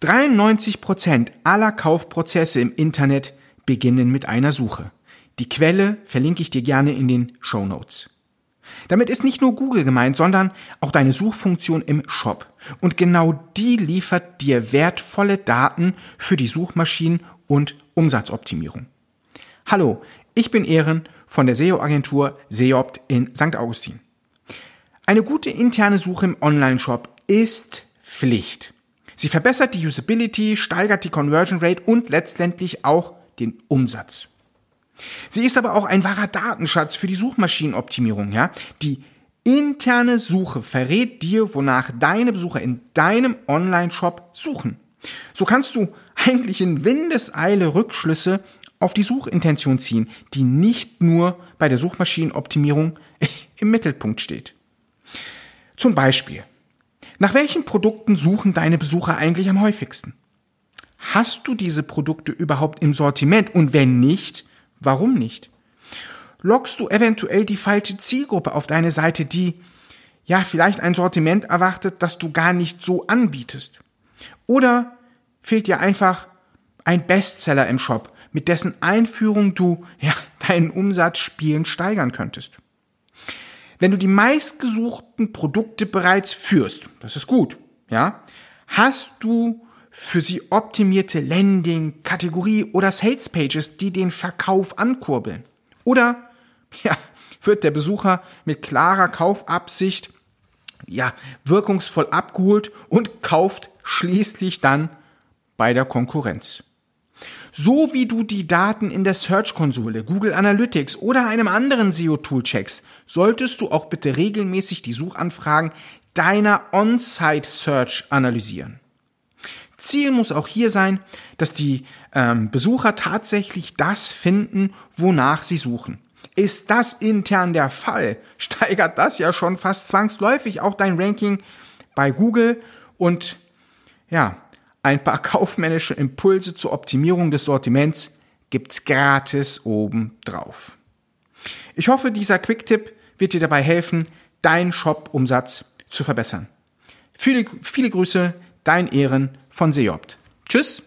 93 Prozent aller Kaufprozesse im Internet beginnen mit einer Suche. Die Quelle verlinke ich dir gerne in den Show Notes. Damit ist nicht nur Google gemeint, sondern auch deine Suchfunktion im Shop. Und genau die liefert dir wertvolle Daten für die Suchmaschinen- und Umsatzoptimierung. Hallo, ich bin Ehren von der SEO-Agentur Seopt in St. Augustin. Eine gute interne Suche im Online-Shop ist Pflicht. Sie verbessert die Usability, steigert die Conversion Rate und letztendlich auch den Umsatz. Sie ist aber auch ein wahrer Datenschatz für die Suchmaschinenoptimierung, ja? Die interne Suche verrät dir, wonach deine Besucher in deinem Online-Shop suchen. So kannst du eigentlich in Windeseile Rückschlüsse auf die Suchintention ziehen, die nicht nur bei der Suchmaschinenoptimierung im Mittelpunkt steht. Zum Beispiel, nach welchen Produkten suchen deine Besucher eigentlich am häufigsten? Hast du diese Produkte überhaupt im Sortiment? Und wenn nicht, warum nicht? Lockst du eventuell die falsche Zielgruppe auf deine Seite, die ja vielleicht ein Sortiment erwartet, das du gar nicht so anbietest? Oder fehlt dir einfach ein Bestseller im Shop, mit dessen Einführung du ja deinen Umsatz spielend steigern könntest? Wenn du die meistgesuchten Produkte bereits führst, das ist gut, ja, hast du für sie optimierte Landing, Kategorie oder Sales Pages, die den Verkauf ankurbeln? Oder, ja, wird der Besucher mit klarer Kaufabsicht, ja, wirkungsvoll abgeholt und kauft schließlich dann bei der Konkurrenz? So wie du die Daten in der Search-Konsole, Google Analytics oder einem anderen SEO-Tool checkst, solltest du auch bitte regelmäßig die Suchanfragen deiner On-Site-Search analysieren. Ziel muss auch hier sein, dass die ähm, Besucher tatsächlich das finden, wonach sie suchen. Ist das intern der Fall, steigert das ja schon fast zwangsläufig auch dein Ranking bei Google und ja, ein paar kaufmännische Impulse zur Optimierung des Sortiments gibt's gratis oben drauf. Ich hoffe, dieser Quick-Tipp wird dir dabei helfen, deinen Shop-Umsatz zu verbessern. Viele, viele Grüße, dein Ehren von Seopt. Tschüss!